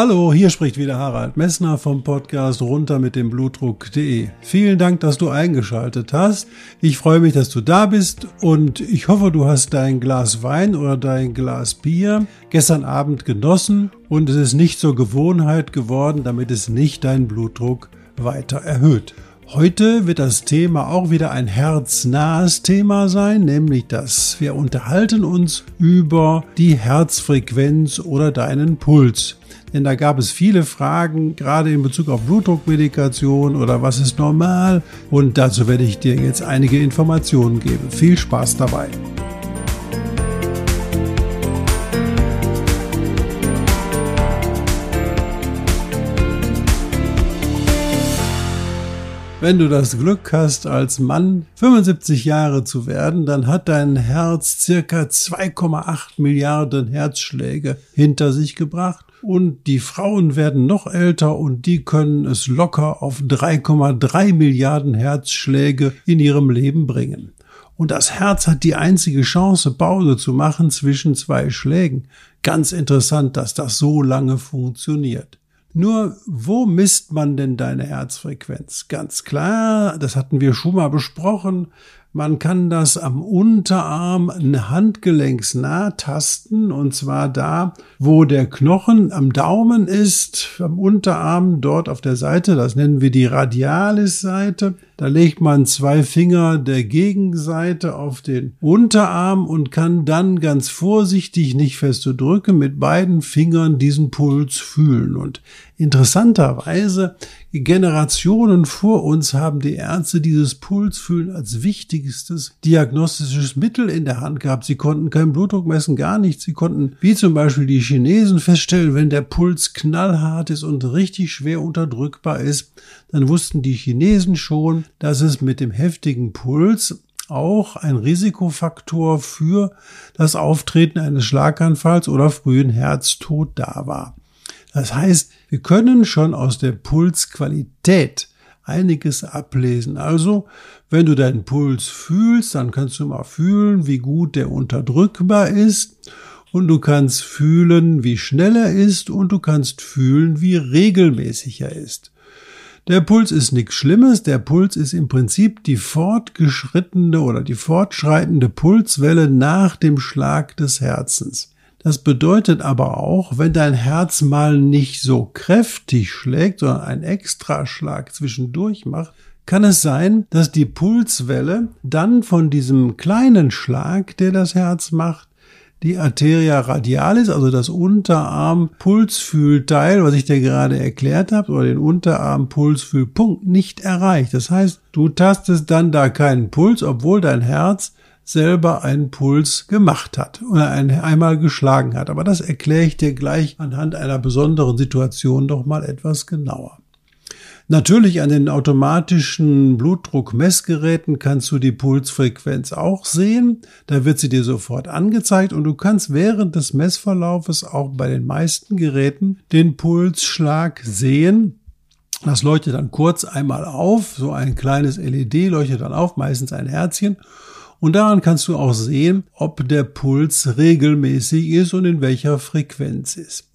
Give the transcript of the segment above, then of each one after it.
Hallo, hier spricht wieder Harald Messner vom Podcast runter mit dem Blutdruck.de. Vielen Dank, dass du eingeschaltet hast. Ich freue mich, dass du da bist und ich hoffe, du hast dein Glas Wein oder dein Glas Bier gestern Abend genossen und es ist nicht zur Gewohnheit geworden, damit es nicht deinen Blutdruck weiter erhöht. Heute wird das Thema auch wieder ein herznahes Thema sein, nämlich dass wir unterhalten uns über die Herzfrequenz oder deinen Puls denn da gab es viele Fragen, gerade in Bezug auf Blutdruckmedikation oder was ist normal. Und dazu werde ich dir jetzt einige Informationen geben. Viel Spaß dabei. Wenn du das Glück hast, als Mann 75 Jahre zu werden, dann hat dein Herz circa 2,8 Milliarden Herzschläge hinter sich gebracht und die Frauen werden noch älter und die können es locker auf 3,3 Milliarden Herzschläge in ihrem Leben bringen. Und das Herz hat die einzige Chance, Pause zu machen zwischen zwei Schlägen. Ganz interessant, dass das so lange funktioniert. Nur, wo misst man denn deine Herzfrequenz? Ganz klar, das hatten wir schon mal besprochen. Man kann das am Unterarm handgelenksnah tasten und zwar da, wo der Knochen am Daumen ist, am Unterarm dort auf der Seite, das nennen wir die Radialis-Seite. Da legt man zwei Finger der Gegenseite auf den Unterarm und kann dann ganz vorsichtig, nicht fest zu drücken, mit beiden Fingern diesen Puls fühlen. Und interessanterweise, Generationen vor uns haben die Ärzte dieses Pulsfühlen als wichtigstes diagnostisches Mittel in der Hand gehabt. Sie konnten keinen Blutdruck messen, gar nichts. Sie konnten, wie zum Beispiel die Chinesen, feststellen, wenn der Puls knallhart ist und richtig schwer unterdrückbar ist, dann wussten die Chinesen schon, dass es mit dem heftigen Puls auch ein Risikofaktor für das Auftreten eines Schlaganfalls oder frühen Herztod da war. Das heißt, wir können schon aus der Pulsqualität einiges ablesen. Also, wenn du deinen Puls fühlst, dann kannst du mal fühlen, wie gut der unterdrückbar ist und du kannst fühlen, wie schnell er ist und du kannst fühlen, wie regelmäßig er ist. Der Puls ist nichts Schlimmes, der Puls ist im Prinzip die fortgeschrittene oder die fortschreitende Pulswelle nach dem Schlag des Herzens. Das bedeutet aber auch, wenn dein Herz mal nicht so kräftig schlägt, sondern einen Extraschlag zwischendurch macht, kann es sein, dass die Pulswelle dann von diesem kleinen Schlag, der das Herz macht, die Arteria radialis, also das Unterarm-Pulsfühlteil, was ich dir gerade erklärt habe, oder den Unterarm-Pulsfühlpunkt nicht erreicht. Das heißt, du tastest dann da keinen Puls, obwohl dein Herz selber einen Puls gemacht hat oder einmal geschlagen hat. Aber das erkläre ich dir gleich anhand einer besonderen Situation doch mal etwas genauer. Natürlich an den automatischen Blutdruckmessgeräten kannst du die Pulsfrequenz auch sehen. Da wird sie dir sofort angezeigt und du kannst während des Messverlaufes auch bei den meisten Geräten den Pulsschlag sehen. Das leuchtet dann kurz einmal auf, so ein kleines LED leuchtet dann auf, meistens ein Herzchen. Und daran kannst du auch sehen, ob der Puls regelmäßig ist und in welcher Frequenz ist.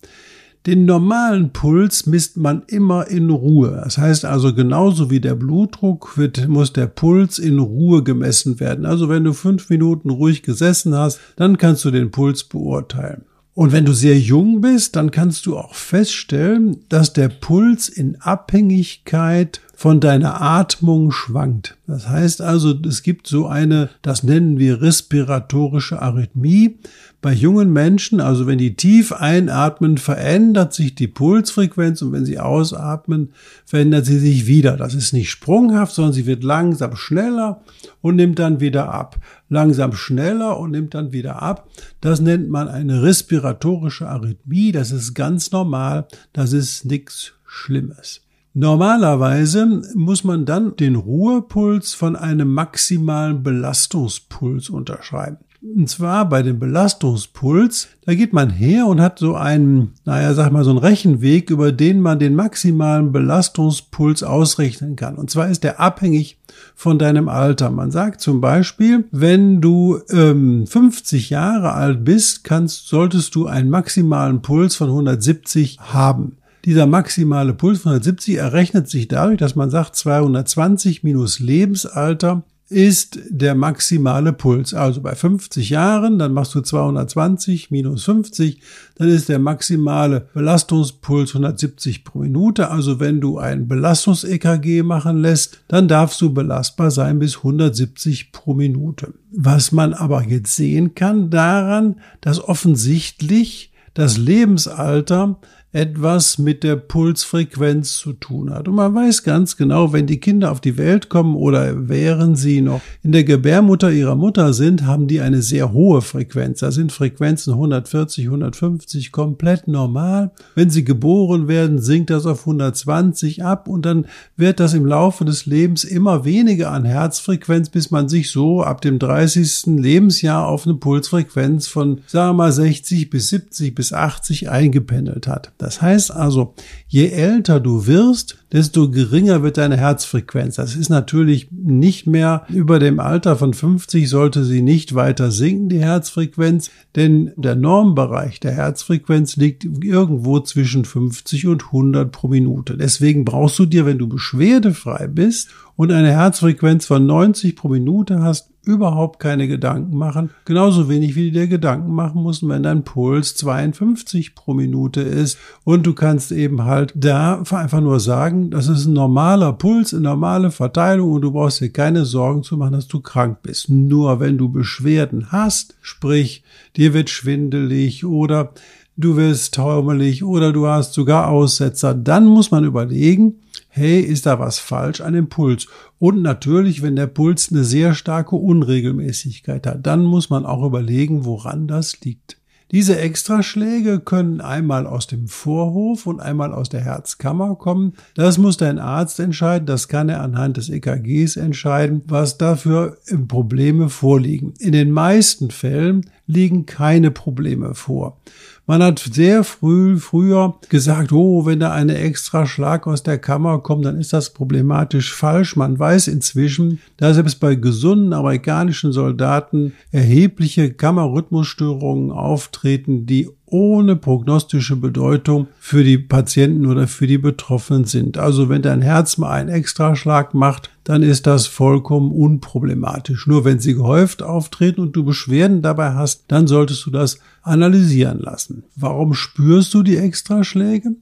Den normalen Puls misst man immer in Ruhe. Das heißt also genauso wie der Blutdruck wird, muss der Puls in Ruhe gemessen werden. Also wenn du fünf Minuten ruhig gesessen hast, dann kannst du den Puls beurteilen. Und wenn du sehr jung bist, dann kannst du auch feststellen, dass der Puls in Abhängigkeit von deiner Atmung schwankt. Das heißt also, es gibt so eine, das nennen wir respiratorische Arrhythmie. Bei jungen Menschen, also wenn die tief einatmen, verändert sich die Pulsfrequenz und wenn sie ausatmen, verändert sie sich wieder. Das ist nicht sprunghaft, sondern sie wird langsam schneller und nimmt dann wieder ab. Langsam schneller und nimmt dann wieder ab. Das nennt man eine respiratorische Arrhythmie. Das ist ganz normal. Das ist nichts Schlimmes. Normalerweise muss man dann den Ruhepuls von einem maximalen Belastungspuls unterscheiden. Und zwar bei dem Belastungspuls, da geht man her und hat so einen, naja, sag mal, so einen Rechenweg, über den man den maximalen Belastungspuls ausrechnen kann. Und zwar ist der abhängig von deinem Alter. Man sagt zum Beispiel, wenn du ähm, 50 Jahre alt bist, kannst, solltest du einen maximalen Puls von 170 haben. Dieser maximale Puls von 170 errechnet sich dadurch, dass man sagt, 220 minus Lebensalter ist der maximale Puls. Also bei 50 Jahren, dann machst du 220 minus 50, dann ist der maximale Belastungspuls 170 pro Minute. Also wenn du ein Belastungs-EKG machen lässt, dann darfst du belastbar sein bis 170 pro Minute. Was man aber jetzt sehen kann daran, dass offensichtlich das Lebensalter etwas mit der Pulsfrequenz zu tun hat. Und man weiß ganz genau, wenn die Kinder auf die Welt kommen oder während sie noch in der Gebärmutter ihrer Mutter sind, haben die eine sehr hohe Frequenz. Da sind Frequenzen 140, 150 komplett normal. Wenn sie geboren werden, sinkt das auf 120 ab und dann wird das im Laufe des Lebens immer weniger an Herzfrequenz, bis man sich so ab dem 30. Lebensjahr auf eine Pulsfrequenz von, sagen wir mal, 60 bis 70 bis 80 eingependelt hat. Das heißt also, je älter du wirst, desto geringer wird deine Herzfrequenz. Das ist natürlich nicht mehr über dem Alter von 50 sollte sie nicht weiter sinken, die Herzfrequenz, denn der Normbereich der Herzfrequenz liegt irgendwo zwischen 50 und 100 pro Minute. Deswegen brauchst du dir, wenn du beschwerdefrei bist und eine Herzfrequenz von 90 pro Minute hast, überhaupt keine Gedanken machen. Genauso wenig wie du dir Gedanken machen musst, wenn dein Puls 52 pro Minute ist. Und du kannst eben halt da einfach nur sagen, das ist ein normaler Puls, eine normale Verteilung und du brauchst dir keine Sorgen zu machen, dass du krank bist. Nur wenn du Beschwerden hast, sprich, dir wird schwindelig oder du wirst taumelig oder du hast sogar Aussetzer, dann muss man überlegen, hey, ist da was falsch an dem Puls? Und natürlich, wenn der Puls eine sehr starke Unregelmäßigkeit hat, dann muss man auch überlegen, woran das liegt. Diese Extraschläge können einmal aus dem Vorhof und einmal aus der Herzkammer kommen. Das muss dein Arzt entscheiden. Das kann er anhand des EKGs entscheiden, was dafür Probleme vorliegen. In den meisten Fällen liegen keine Probleme vor. Man hat sehr früh, früher gesagt, oh, wenn da eine extra Schlag aus der Kammer kommt, dann ist das problematisch falsch. Man weiß inzwischen, dass selbst bei gesunden amerikanischen Soldaten erhebliche Kammerrhythmusstörungen auftreten, die ohne prognostische Bedeutung für die Patienten oder für die Betroffenen sind. Also wenn dein Herz mal einen Extraschlag macht, dann ist das vollkommen unproblematisch. Nur wenn sie gehäuft auftreten und du Beschwerden dabei hast, dann solltest du das analysieren lassen. Warum spürst du die Extraschläge?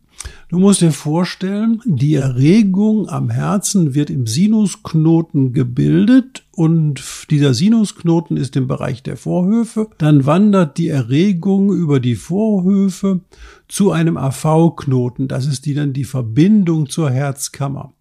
Du musst dir vorstellen, die Erregung am Herzen wird im Sinusknoten gebildet und dieser Sinusknoten ist im Bereich der Vorhöfe. Dann wandert die Erregung über die Vorhöfe zu einem AV-Knoten. Das ist die dann die Verbindung zur Herzkammer.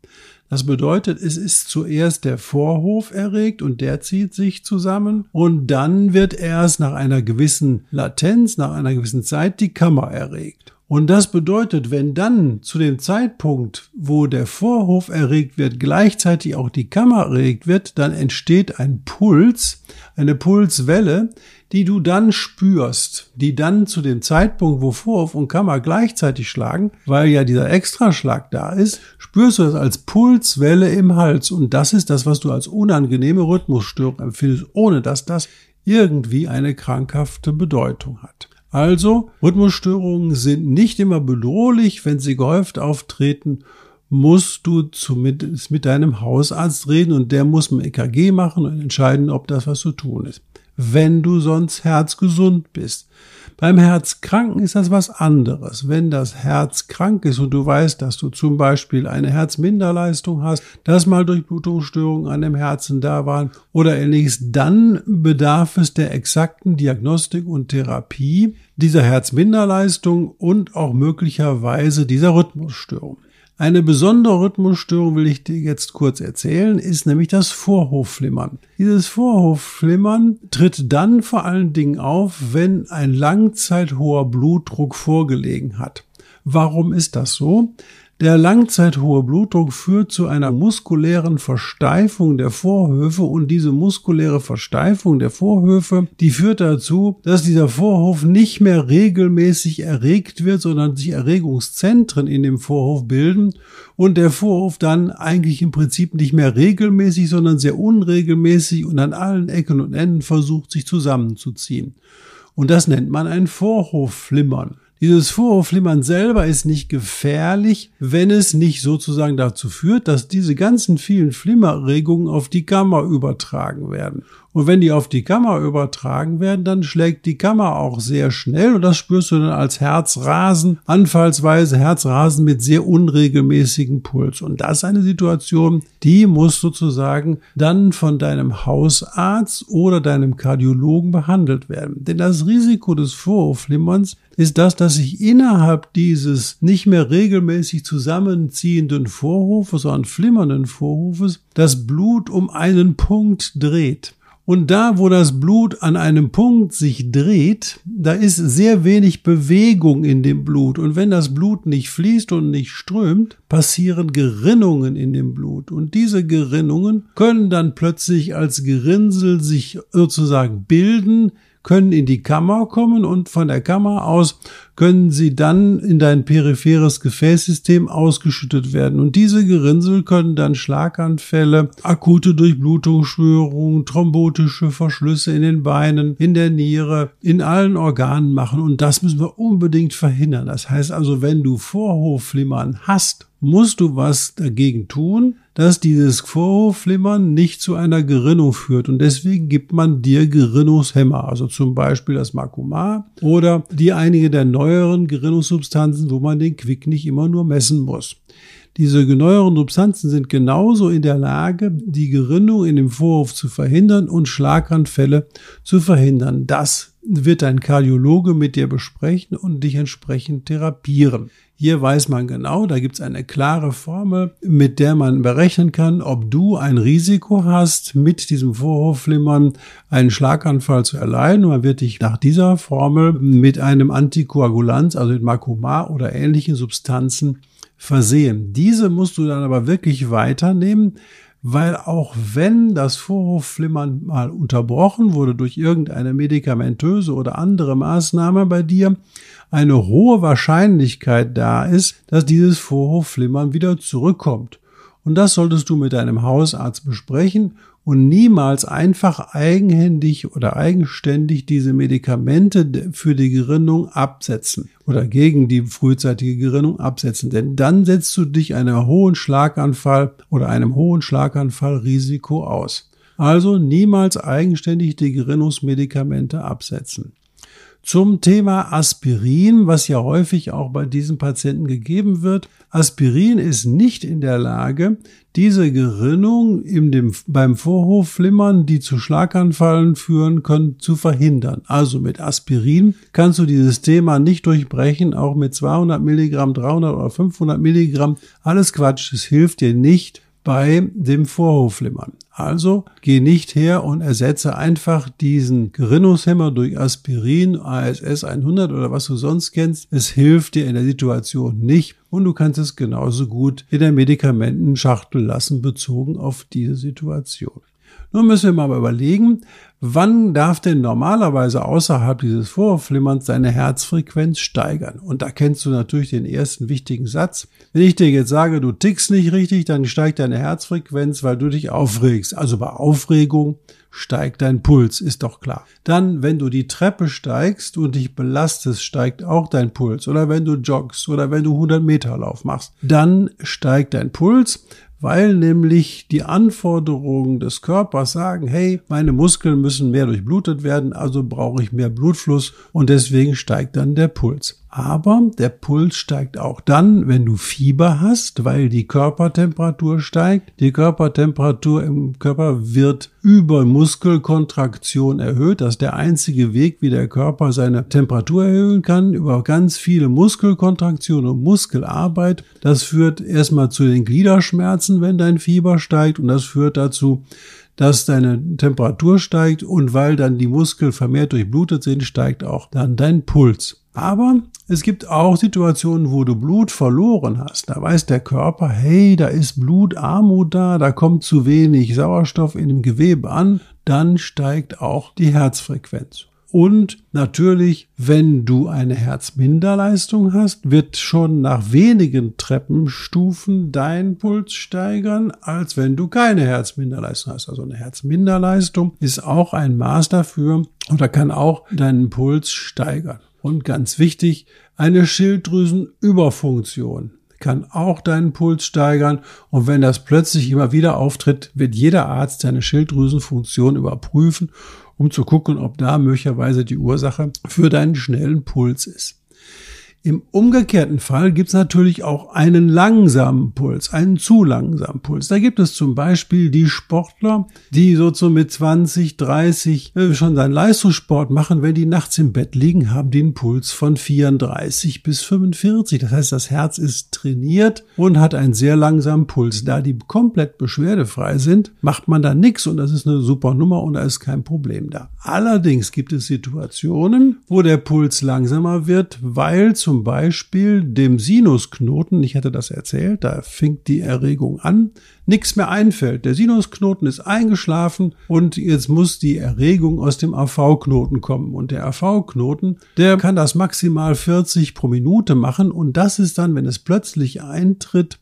Das bedeutet, es ist zuerst der Vorhof erregt und der zieht sich zusammen und dann wird erst nach einer gewissen Latenz, nach einer gewissen Zeit die Kammer erregt. Und das bedeutet, wenn dann zu dem Zeitpunkt, wo der Vorhof erregt wird, gleichzeitig auch die Kammer erregt wird, dann entsteht ein Puls, eine Pulswelle, die du dann spürst, die dann zu dem Zeitpunkt, wo Vorhof und Kammer gleichzeitig schlagen, weil ja dieser Extraschlag da ist, spürst du das als Pulswelle im Hals. Und das ist das, was du als unangenehme Rhythmusstörung empfindest, ohne dass das irgendwie eine krankhafte Bedeutung hat. Also, Rhythmusstörungen sind nicht immer bedrohlich, wenn sie gehäuft auftreten musst du zumindest mit deinem Hausarzt reden und der muss ein EKG machen und entscheiden, ob das was zu tun ist. Wenn du sonst herzgesund bist. Beim Herzkranken ist das was anderes. Wenn das Herz krank ist und du weißt, dass du zum Beispiel eine Herzminderleistung hast, dass mal Durchblutungsstörungen an dem Herzen da waren oder ähnliches, dann bedarf es der exakten Diagnostik und Therapie dieser Herzminderleistung und auch möglicherweise dieser Rhythmusstörung. Eine besondere Rhythmusstörung will ich dir jetzt kurz erzählen, ist nämlich das Vorhofflimmern. Dieses Vorhofflimmern tritt dann vor allen Dingen auf, wenn ein langzeithoher Blutdruck vorgelegen hat. Warum ist das so? Der langzeithohe Blutdruck führt zu einer muskulären Versteifung der Vorhöfe und diese muskuläre Versteifung der Vorhöfe, die führt dazu, dass dieser Vorhof nicht mehr regelmäßig erregt wird, sondern sich Erregungszentren in dem Vorhof bilden und der Vorhof dann eigentlich im Prinzip nicht mehr regelmäßig, sondern sehr unregelmäßig und an allen Ecken und Enden versucht, sich zusammenzuziehen. Und das nennt man ein Vorhofflimmern. Dieses Vorhofflimmern selber ist nicht gefährlich, wenn es nicht sozusagen dazu führt, dass diese ganzen vielen Flimmerregungen auf die Kammer übertragen werden. Und wenn die auf die Kammer übertragen werden, dann schlägt die Kammer auch sehr schnell und das spürst du dann als Herzrasen, anfallsweise Herzrasen mit sehr unregelmäßigem Puls. Und das ist eine Situation, die muss sozusagen dann von deinem Hausarzt oder deinem Kardiologen behandelt werden. Denn das Risiko des Vorhofflimmerns ist das, dass sich innerhalb dieses nicht mehr regelmäßig zusammenziehenden Vorhofes, sondern flimmernden Vorhofes, das Blut um einen Punkt dreht. Und da, wo das Blut an einem Punkt sich dreht, da ist sehr wenig Bewegung in dem Blut. Und wenn das Blut nicht fließt und nicht strömt, passieren Gerinnungen in dem Blut. Und diese Gerinnungen können dann plötzlich als Gerinnsel sich sozusagen bilden, können in die Kammer kommen und von der Kammer aus können sie dann in dein peripheres Gefäßsystem ausgeschüttet werden. Und diese Gerinnsel können dann Schlaganfälle, akute Durchblutungsschwörungen, thrombotische Verschlüsse in den Beinen, in der Niere, in allen Organen machen. Und das müssen wir unbedingt verhindern. Das heißt also, wenn du Vorhofflimmern hast, musst du was dagegen tun, dass dieses Vorhofflimmern nicht zu einer Gerinnung führt. Und deswegen gibt man dir Gerinnungshemmer, also zum Beispiel das Makuma oder die einige der neueren Gerinnungssubstanzen, wo man den Quick nicht immer nur messen muss. Diese neueren Substanzen sind genauso in der Lage, die Gerinnung in dem Vorhof zu verhindern und Schlaganfälle zu verhindern. Das wird ein Kardiologe mit dir besprechen und dich entsprechend therapieren. Hier weiß man genau, da gibt es eine klare Formel, mit der man berechnen kann, ob du ein Risiko hast, mit diesem Vorhofflimmern einen Schlaganfall zu erleiden. Man wird dich nach dieser Formel mit einem Antikoagulant, also mit Makoma oder ähnlichen Substanzen versehen. Diese musst du dann aber wirklich weiternehmen, weil auch wenn das Vorhofflimmern mal unterbrochen wurde durch irgendeine medikamentöse oder andere Maßnahme bei dir, eine hohe Wahrscheinlichkeit da ist, dass dieses Vorhofflimmern wieder zurückkommt. Und das solltest du mit deinem Hausarzt besprechen und niemals einfach eigenhändig oder eigenständig diese Medikamente für die Gerinnung absetzen oder gegen die frühzeitige Gerinnung absetzen. Denn dann setzt du dich einem hohen Schlaganfall oder einem hohen Schlaganfallrisiko aus. Also niemals eigenständig die Gerinnungsmedikamente absetzen. Zum Thema Aspirin, was ja häufig auch bei diesen Patienten gegeben wird. Aspirin ist nicht in der Lage, diese Gerinnung in dem, beim Vorhofflimmern, die zu Schlaganfallen führen können, zu verhindern. Also mit Aspirin kannst du dieses Thema nicht durchbrechen, auch mit 200 Milligramm, 300 oder 500 Milligramm. Alles Quatsch, es hilft dir nicht bei dem Vorhofflimmern. Also geh nicht her und ersetze einfach diesen Gerinnungshemmer durch Aspirin, ASS 100 oder was du sonst kennst. Es hilft dir in der Situation nicht und du kannst es genauso gut in der Medikamentenschachtel lassen, bezogen auf diese Situation. Nun müssen wir mal überlegen, wann darf denn normalerweise außerhalb dieses Vorflimmerns deine Herzfrequenz steigern? Und da kennst du natürlich den ersten wichtigen Satz. Wenn ich dir jetzt sage, du tickst nicht richtig, dann steigt deine Herzfrequenz, weil du dich aufregst. Also bei Aufregung steigt dein Puls, ist doch klar. Dann, wenn du die Treppe steigst und dich belastest, steigt auch dein Puls. Oder wenn du joggst oder wenn du 100 Meter Lauf machst, dann steigt dein Puls weil nämlich die Anforderungen des Körpers sagen, hey, meine Muskeln müssen mehr durchblutet werden, also brauche ich mehr Blutfluss und deswegen steigt dann der Puls. Aber der Puls steigt auch dann, wenn du Fieber hast, weil die Körpertemperatur steigt. Die Körpertemperatur im Körper wird über Muskelkontraktion erhöht. Das ist der einzige Weg, wie der Körper seine Temperatur erhöhen kann, über ganz viele Muskelkontraktionen und Muskelarbeit. Das führt erstmal zu den Gliederschmerzen, wenn dein Fieber steigt und das führt dazu, dass deine Temperatur steigt und weil dann die Muskeln vermehrt durchblutet sind, steigt auch dann dein Puls. Aber es gibt auch Situationen, wo du Blut verloren hast. Da weiß der Körper, hey, da ist Blutarmut da, da kommt zu wenig Sauerstoff in dem Gewebe an. Dann steigt auch die Herzfrequenz. Und natürlich, wenn du eine Herzminderleistung hast, wird schon nach wenigen Treppenstufen dein Puls steigern, als wenn du keine Herzminderleistung hast. Also eine Herzminderleistung ist auch ein Maß dafür oder kann auch deinen Puls steigern. Und ganz wichtig, eine Schilddrüsenüberfunktion kann auch deinen Puls steigern. Und wenn das plötzlich immer wieder auftritt, wird jeder Arzt deine Schilddrüsenfunktion überprüfen um zu gucken, ob da möglicherweise die Ursache für deinen schnellen Puls ist. Im umgekehrten Fall gibt es natürlich auch einen langsamen Puls, einen zu langsamen Puls. Da gibt es zum Beispiel die Sportler, die so, so mit 20, 30 äh, schon seinen Leistungssport machen. Wenn die nachts im Bett liegen, haben einen Puls von 34 bis 45. Das heißt, das Herz ist trainiert und hat einen sehr langsamen Puls. Da die komplett beschwerdefrei sind, macht man da nichts und das ist eine super Nummer und da ist kein Problem da. Allerdings gibt es Situationen, wo der Puls langsamer wird, weil zum zum Beispiel dem Sinusknoten, ich hatte das erzählt, da fängt die Erregung an, nichts mehr einfällt. Der Sinusknoten ist eingeschlafen und jetzt muss die Erregung aus dem AV-Knoten kommen. Und der AV-Knoten, der kann das maximal 40 pro Minute machen und das ist dann, wenn es plötzlich eintritt,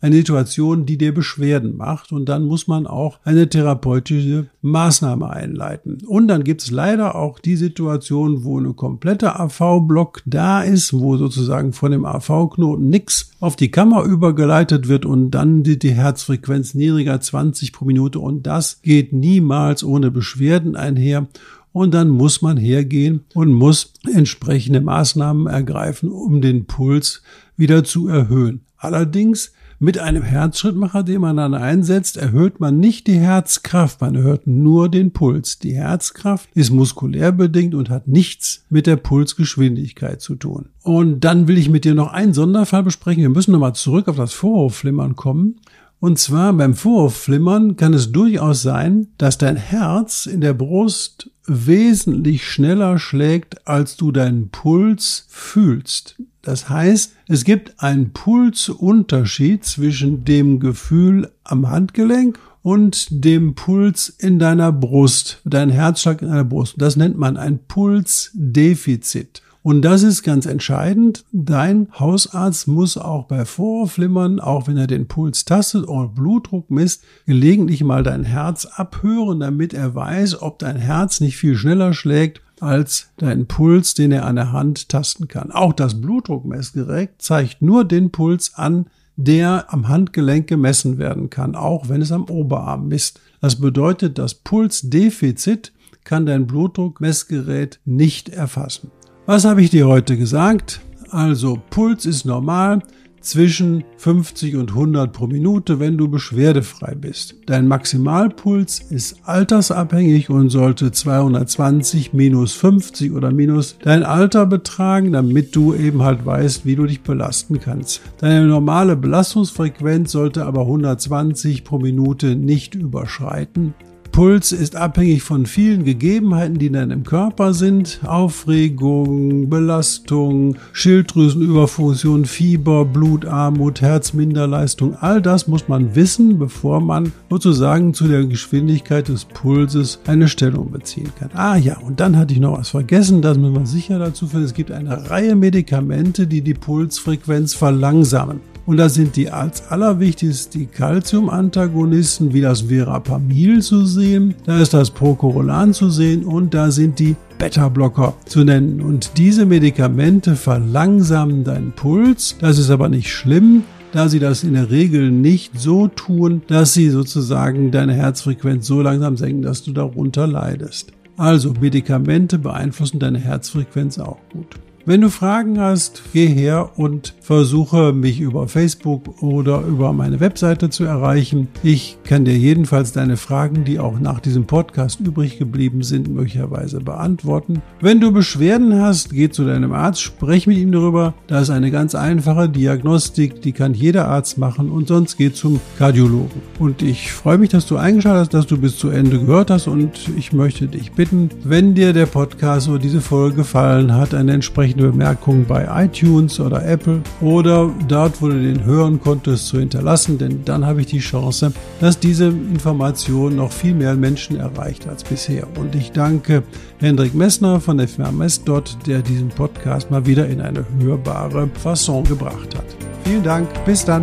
eine Situation, die dir Beschwerden macht und dann muss man auch eine therapeutische Maßnahme einleiten. Und dann gibt es leider auch die Situation, wo eine komplette AV-Block da ist, wo sozusagen von dem AV-Knoten nichts auf die Kammer übergeleitet wird und dann die, die Herzfrequenz niedriger 20 pro Minute und das geht niemals ohne Beschwerden einher und dann muss man hergehen und muss entsprechende Maßnahmen ergreifen, um den Puls wieder zu erhöhen. Allerdings mit einem Herzschrittmacher, den man dann einsetzt, erhöht man nicht die Herzkraft, man erhöht nur den Puls. Die Herzkraft ist muskulär bedingt und hat nichts mit der Pulsgeschwindigkeit zu tun. Und dann will ich mit dir noch einen Sonderfall besprechen. Wir müssen nochmal zurück auf das Vorhofflimmern kommen. Und zwar beim Vorhofflimmern kann es durchaus sein, dass dein Herz in der Brust wesentlich schneller schlägt, als du deinen Puls fühlst. Das heißt, es gibt einen Pulsunterschied zwischen dem Gefühl am Handgelenk und dem Puls in deiner Brust, dein Herzschlag in deiner Brust. Das nennt man ein Pulsdefizit. Und das ist ganz entscheidend. Dein Hausarzt muss auch bei Vorflimmern, auch wenn er den Puls tastet oder Blutdruck misst, gelegentlich mal dein Herz abhören, damit er weiß, ob dein Herz nicht viel schneller schlägt als dein Puls, den er an der Hand tasten kann. Auch das Blutdruckmessgerät zeigt nur den Puls an, der am Handgelenk gemessen werden kann, auch wenn es am Oberarm misst. Das bedeutet, das Pulsdefizit kann dein Blutdruckmessgerät nicht erfassen. Was habe ich dir heute gesagt? Also Puls ist normal, zwischen 50 und 100 pro Minute, wenn du beschwerdefrei bist. Dein Maximalpuls ist altersabhängig und sollte 220 minus 50 oder minus dein Alter betragen, damit du eben halt weißt, wie du dich belasten kannst. Deine normale Belastungsfrequenz sollte aber 120 pro Minute nicht überschreiten. Puls ist abhängig von vielen Gegebenheiten, die in deinem Körper sind. Aufregung, Belastung, Schilddrüsenüberfunktion, Fieber, Blutarmut, Herzminderleistung. All das muss man wissen, bevor man sozusagen zu der Geschwindigkeit des Pulses eine Stellung beziehen kann. Ah ja, und dann hatte ich noch was vergessen, das müssen wir sicher dazu finden. Es gibt eine Reihe Medikamente, die die Pulsfrequenz verlangsamen. Und da sind die als allerwichtigsten die Calcium-Antagonisten wie das Verapamil zu sehen, da ist das Procorolan zu sehen und da sind die Beta-Blocker zu nennen. Und diese Medikamente verlangsamen deinen Puls. Das ist aber nicht schlimm, da sie das in der Regel nicht so tun, dass sie sozusagen deine Herzfrequenz so langsam senken, dass du darunter leidest. Also Medikamente beeinflussen deine Herzfrequenz auch gut. Wenn du Fragen hast, geh her und versuche mich über Facebook oder über meine Webseite zu erreichen. Ich kann dir jedenfalls deine Fragen, die auch nach diesem Podcast übrig geblieben sind, möglicherweise beantworten. Wenn du Beschwerden hast, geh zu deinem Arzt, sprech mit ihm darüber. Da ist eine ganz einfache Diagnostik, die kann jeder Arzt machen und sonst geh zum Kardiologen. Und ich freue mich, dass du eingeschaltet hast, dass du bis zu Ende gehört hast und ich möchte dich bitten, wenn dir der Podcast oder diese Folge gefallen hat, eine entsprechende entsprechende Bemerkung bei iTunes oder Apple oder dort, wo du den hören konntest, zu hinterlassen, denn dann habe ich die Chance, dass diese Information noch viel mehr Menschen erreicht als bisher. Und ich danke Hendrik Messner von der Firma der diesen Podcast mal wieder in eine hörbare Fasson gebracht hat. Vielen Dank, bis dann.